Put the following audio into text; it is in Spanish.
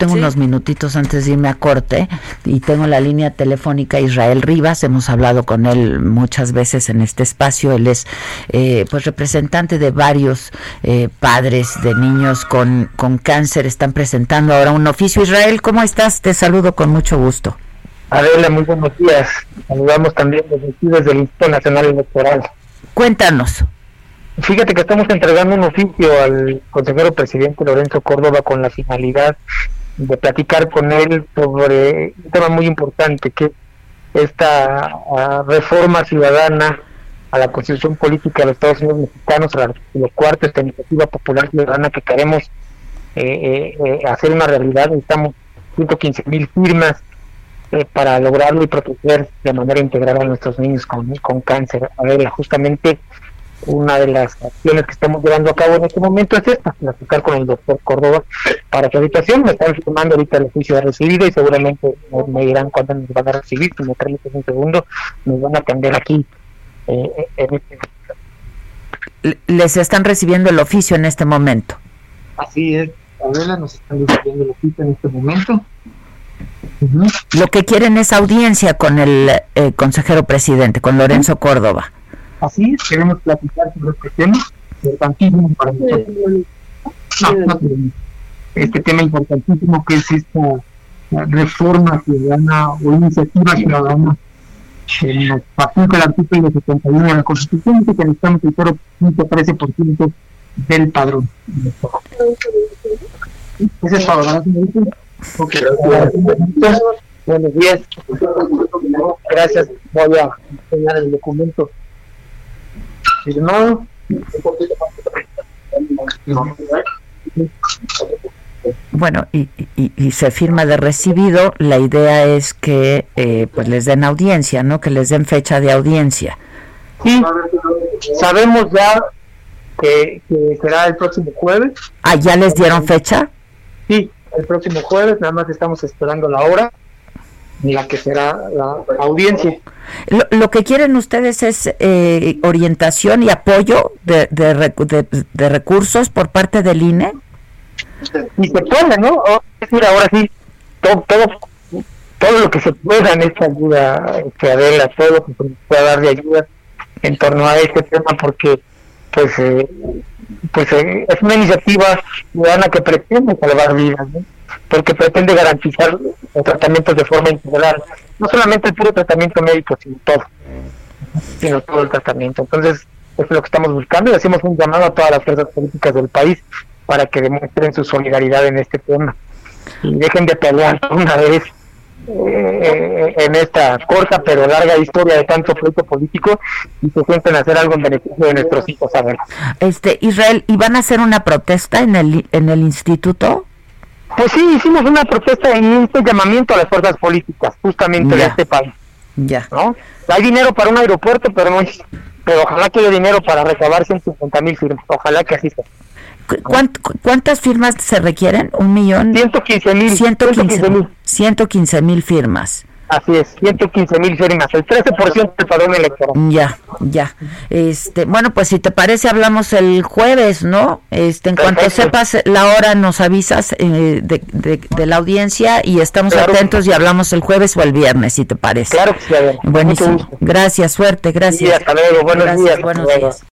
Tengo unos minutitos antes de irme a corte y tengo la línea telefónica Israel Rivas. Hemos hablado con él muchas veces en este espacio. Él es eh, pues representante de varios eh, padres de niños con, con cáncer. Están presentando ahora un oficio. Israel, ¿cómo estás? Te saludo con mucho gusto. Adela, muy buenos días. Saludamos también desde aquí, desde el Instituto Nacional Electoral. Cuéntanos. Fíjate que estamos entregando un oficio al consejero presidente Lorenzo Córdoba con la finalidad de platicar con él sobre un tema muy importante que es esta uh, reforma ciudadana a la constitución política de los Estados Unidos mexicanos, a la artículo cuarto, esta iniciativa popular ciudadana que queremos eh, eh, hacer una realidad. Necesitamos 115 mil firmas eh, para lograrlo y proteger de manera integral a nuestros niños con, con cáncer. A ver, justamente una de las acciones que estamos llevando a cabo en este momento es esta, platicar con el doctor Córdoba para su habitación. Me están firmando ahorita el oficio de recibido y seguramente me, dirán cuándo nos van a recibir. Si me permiten un segundo, nos van a atender aquí. Eh, en este... Les están recibiendo el oficio en este momento. Así es, Adela, nos están recibiendo el oficio en este momento. Uh -huh. Lo que quieren es audiencia con el eh, consejero presidente, con Lorenzo Córdoba. Así es, queremos platicar sobre este tema importantísimo para nosotros. No, no, este tema importantísimo que es esta reforma ciudadana o iniciativa ciudadana que nos faculta el artículo 71 de la Constitución que necesitamos el 0.13% del padrón. Ese es todo, ¿verdad, okay. Buenos días. Gracias. Voy a enseñar el documento Bueno, y, y, y, se firma de recibido, la idea es que eh, pues les den audiencia, ¿no? Que les den fecha de audiencia. Sí, sabemos ya que, que será el próximo jueves. Ah, ¿ya les dieron fecha? Sí, el próximo jueves, nada más estamos esperando la hora la que será la audiencia. Lo, lo que quieren ustedes es eh, orientación y apoyo de, de, de, de, recursos por parte del INE. Y se puede, ¿no? Es decir, ahora sí, todo, todo, todo lo que se pueda en esta ayuda, este, Adela, todo lo que se pueda dar de ayuda en torno a este tema, porque pues eh, pues eh, es una iniciativa ciudadana que pretende salvar vidas, ¿no? Porque pretende garantizar los tratamientos de forma integral, no solamente el puro tratamiento médico, sino todo, sino todo el tratamiento. Entonces, eso es lo que estamos buscando y hacemos un llamado a todas las fuerzas políticas del país para que demuestren su solidaridad en este tema y dejen de pelear una vez eh, en esta corta pero larga historia de tanto pleito político y se sienten a hacer algo en beneficio de nuestros hijos a ver. Este Israel, ¿y van a hacer una protesta en el en el instituto? Pues sí, hicimos una protesta en este llamamiento a las fuerzas políticas, justamente Ya. de este país, Ya. ¿no? Hay dinero para un aeropuerto, pero no es, pero ojalá que haya dinero para recabar 150 mil firmas, ojalá que así sea. ¿Cu- cuánt- cu- ¿Cuántas firmas se requieren? ¿Un millón? 115 mil, 115 mil. 115 mil firmas. Así es, 115 mil firmas, el 13% del padrón electoral. Ya, ya. Este, bueno, pues si te parece hablamos el jueves, ¿no? Este, en cuanto sepas la hora nos avisas eh, de, de, de la audiencia y estamos Claro. atentos y hablamos el jueves o el viernes, si te parece. Claro que sí, Buenísimo. Gracias, suerte, gracias. Sí, hasta luego, buenos Gracias, días. buenos días.